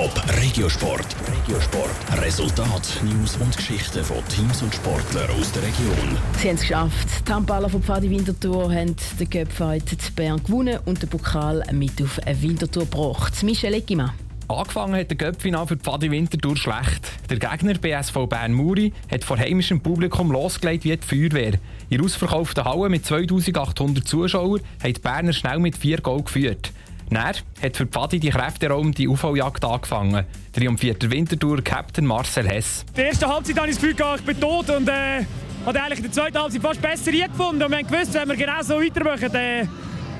Top Regiosport. Regiosport. Resultat, News und Geschichten von Teams und Sportlern aus der Region. Sie haben es geschafft. Die Handballer von Pfadi Winterthur haben den Göpfight zu Bern gewonnen und den Pokal mit auf eine Winterthur gebracht. Michel Eggimann. Angefangen hat der Göppfinal für Pfadi Winterthur schlecht. Der Gegner BSV Bern Muri hat vor heimischem Publikum losgelegt wie die Feuerwehr. In der ausverkauften Halle mit 2800 Zuschauern hat die Berner schnell mit vier Goal geführt. Dann hat für Pfadi die Kräfteraum die UV-Jagd angefangen. Triumphiert der Wintertour Captain Marcel Hess. Die erste Halbzeit habe ich das Gefühl, ich bin tot und äh, habe eigentlich in der zweiten Halbzeit fast besser gefunden. Und wir haben gewusst, wenn wir genau so weitermachen, dann,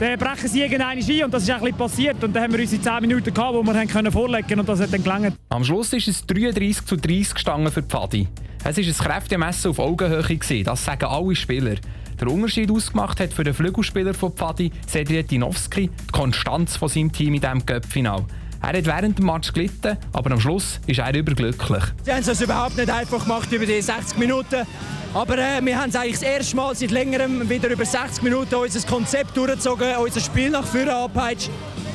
dann brechen sie irgendeine ein und das ist ein bisschen passiert. Und dann haben wir unsere 10 Minuten gehabt, wo wir haben können vorlegen und das hat dann gelangt. Am Schluss ist es 33 zu 30 gestanden für Pfadi. Es war ein Kräftemessen auf Augenhöhe, das sagen alle Spieler. Der Unterschied ausgemacht hat für den Flügelspieler von Pfadi, Sedrietinowski, die Konstanz von seinem Team in diesem Cup-Final. Er hat während dem Match gelitten, aber am Schluss ist er überglücklich. Sie haben es überhaupt nicht einfach gemacht über die 60 Minuten. Aber äh, wir haben es eigentlich das erste Mal seit längerem wieder über 60 Minuten unser Konzept durchgezogen, unser Spiel nach vorne abpeitscht.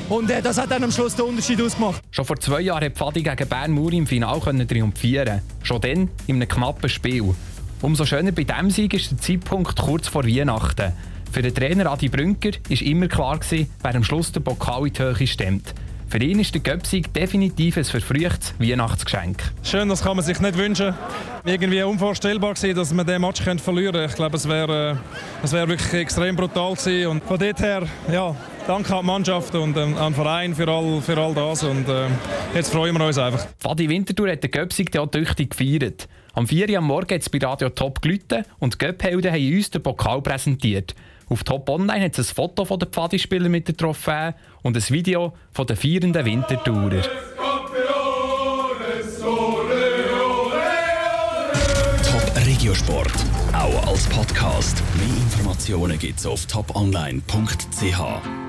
Und äh, das hat dann am Schluss den Unterschied ausgemacht. Schon vor zwei Jahren hat Pfadi gegen Bern Muri im Finale triumphieren Schon dann in einem knappen Spiel. Umso schöner bei diesem Sieg ist der Zeitpunkt kurz vor Weihnachten. Für den Trainer Adi Brünker war immer klar, gewesen, wer am Schluss den Pokal in die Höhe stemmt. Für ihn ist der Göpsieg definitiv ein verfrühtes Weihnachtsgeschenk. Schön, das kann man sich nicht wünschen. Irgendwie unvorstellbar gewesen, dass man diesen Match verlieren könnte. Ich glaube, es wäre äh, wär wirklich extrem brutal gewesen. Und von dort her, ja, danke an die Mannschaft und ähm, an den Verein für all, für all das. Und äh, jetzt freuen wir uns einfach. Fadi Winterthur hat den Göpsieg auch tüchtig gefeiert. Am 4 Uhr am Morgen hat es bei Radio Top gelitten und die Göphelden haben uns den Pokal präsentiert. Auf Top Online hat es ein Foto von den Pfadispielern mit der Trophäe und ein Video von den feiernden Wintertourer. Top Regiosport, auch als Podcast. Mehr Informationen gibt es auf toponline.ch.